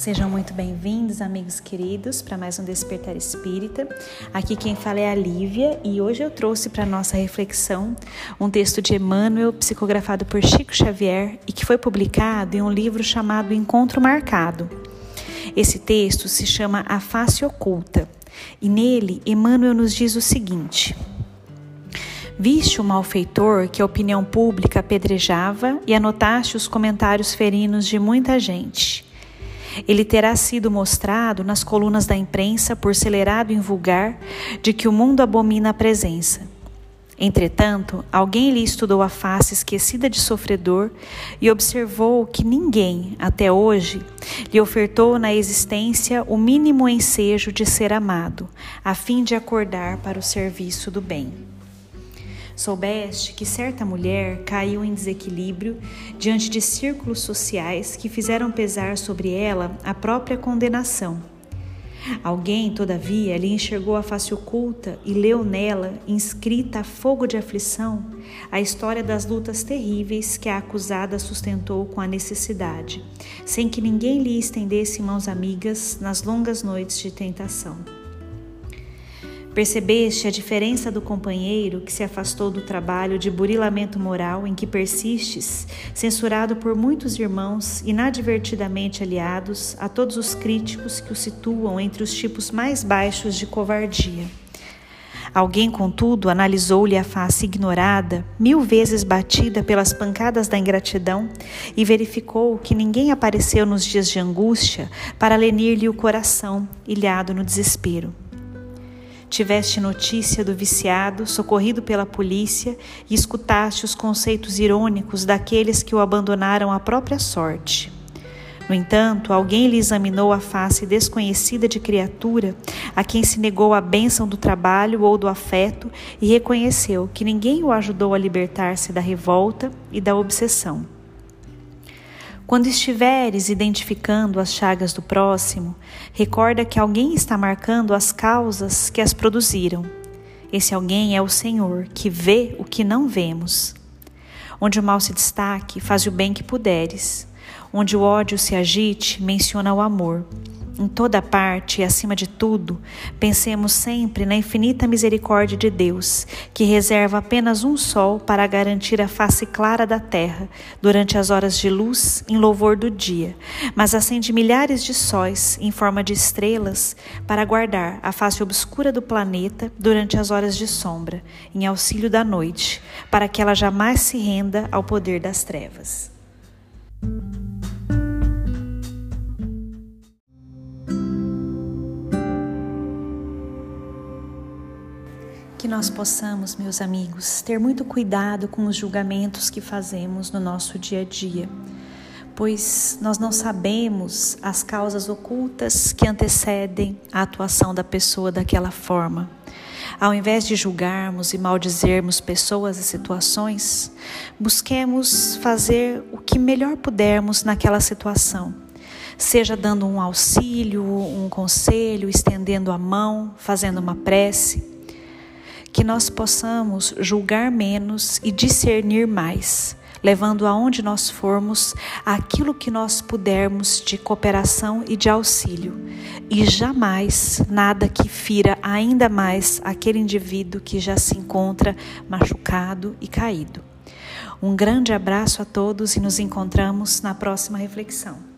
Sejam muito bem-vindos, amigos queridos, para mais um Despertar Espírita. Aqui quem fala é a Lívia e hoje eu trouxe para nossa reflexão um texto de Emmanuel, psicografado por Chico Xavier e que foi publicado em um livro chamado Encontro Marcado. Esse texto se chama A Face Oculta e nele Emmanuel nos diz o seguinte. Viste o malfeitor que a opinião pública apedrejava e anotaste os comentários ferinos de muita gente. Ele terá sido mostrado nas colunas da imprensa por celerado em vulgar de que o mundo abomina a presença. Entretanto, alguém lhe estudou a face esquecida de sofredor e observou que ninguém, até hoje, lhe ofertou na existência o mínimo ensejo de ser amado, a fim de acordar para o serviço do bem. Soubeste que certa mulher caiu em desequilíbrio diante de círculos sociais que fizeram pesar sobre ela a própria condenação. Alguém, todavia, lhe enxergou a face oculta e leu nela, inscrita a fogo de aflição, a história das lutas terríveis que a acusada sustentou com a necessidade, sem que ninguém lhe estendesse mãos amigas nas longas noites de tentação. Percebeste a diferença do companheiro que se afastou do trabalho de burilamento moral em que persistes, censurado por muitos irmãos inadvertidamente aliados a todos os críticos que o situam entre os tipos mais baixos de covardia. Alguém, contudo, analisou-lhe a face ignorada, mil vezes batida pelas pancadas da ingratidão, e verificou que ninguém apareceu nos dias de angústia para lenir-lhe o coração, ilhado no desespero. Tiveste notícia do viciado, socorrido pela polícia, e escutaste os conceitos irônicos daqueles que o abandonaram à própria sorte. No entanto, alguém lhe examinou a face desconhecida de criatura a quem se negou a bênção do trabalho ou do afeto e reconheceu que ninguém o ajudou a libertar-se da revolta e da obsessão. Quando estiveres identificando as chagas do próximo, recorda que alguém está marcando as causas que as produziram. Esse alguém é o Senhor, que vê o que não vemos. Onde o mal se destaque, faz o bem que puderes. Onde o ódio se agite, menciona o amor. Em toda parte e acima de tudo, pensemos sempre na infinita misericórdia de Deus, que reserva apenas um sol para garantir a face clara da terra durante as horas de luz em louvor do dia, mas acende milhares de sóis em forma de estrelas para guardar a face obscura do planeta durante as horas de sombra, em auxílio da noite, para que ela jamais se renda ao poder das trevas. Que nós possamos, meus amigos, ter muito cuidado com os julgamentos que fazemos no nosso dia a dia, pois nós não sabemos as causas ocultas que antecedem a atuação da pessoa daquela forma. Ao invés de julgarmos e maldizermos pessoas e situações, busquemos fazer o que melhor pudermos naquela situação seja dando um auxílio, um conselho, estendendo a mão, fazendo uma prece que nós possamos julgar menos e discernir mais, levando aonde nós formos aquilo que nós pudermos de cooperação e de auxílio, e jamais nada que fira ainda mais aquele indivíduo que já se encontra machucado e caído. Um grande abraço a todos e nos encontramos na próxima reflexão.